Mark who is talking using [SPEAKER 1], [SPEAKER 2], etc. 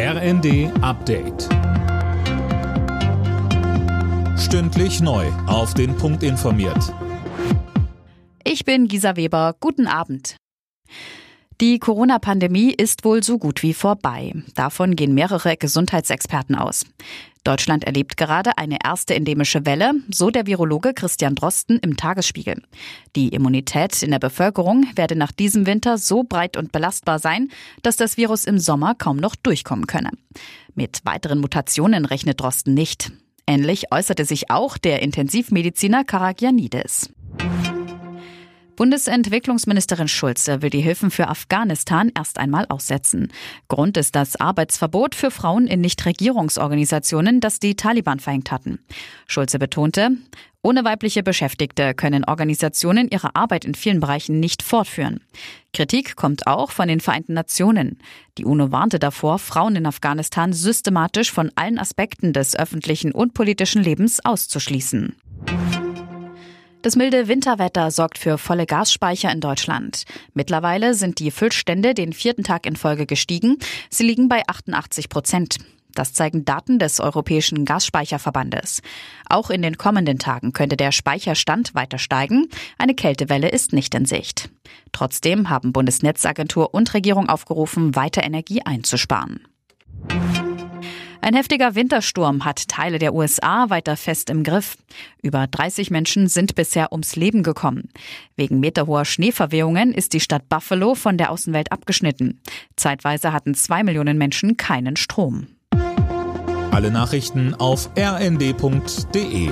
[SPEAKER 1] RND Update. Stündlich neu. Auf den Punkt informiert.
[SPEAKER 2] Ich bin Gisa Weber. Guten Abend. Die Corona-Pandemie ist wohl so gut wie vorbei. Davon gehen mehrere Gesundheitsexperten aus. Deutschland erlebt gerade eine erste endemische Welle, so der Virologe Christian Drosten im Tagesspiegel. Die Immunität in der Bevölkerung werde nach diesem Winter so breit und belastbar sein, dass das Virus im Sommer kaum noch durchkommen könne. Mit weiteren Mutationen rechnet Drosten nicht. Ähnlich äußerte sich auch der Intensivmediziner Karagianidis. Bundesentwicklungsministerin Schulze will die Hilfen für Afghanistan erst einmal aussetzen. Grund ist das Arbeitsverbot für Frauen in Nichtregierungsorganisationen, das die Taliban verhängt hatten. Schulze betonte, ohne weibliche Beschäftigte können Organisationen ihre Arbeit in vielen Bereichen nicht fortführen. Kritik kommt auch von den Vereinten Nationen. Die UNO warnte davor, Frauen in Afghanistan systematisch von allen Aspekten des öffentlichen und politischen Lebens auszuschließen. Das milde Winterwetter sorgt für volle Gasspeicher in Deutschland. Mittlerweile sind die Füllstände den vierten Tag in Folge gestiegen. Sie liegen bei 88 Prozent. Das zeigen Daten des Europäischen Gasspeicherverbandes. Auch in den kommenden Tagen könnte der Speicherstand weiter steigen. Eine Kältewelle ist nicht in Sicht. Trotzdem haben Bundesnetzagentur und Regierung aufgerufen, weiter Energie einzusparen. Ein heftiger Wintersturm hat Teile der USA weiter fest im Griff. Über 30 Menschen sind bisher ums Leben gekommen. Wegen meterhoher Schneeverwehungen ist die Stadt Buffalo von der Außenwelt abgeschnitten. Zeitweise hatten zwei Millionen Menschen keinen Strom.
[SPEAKER 1] Alle Nachrichten auf rnd.de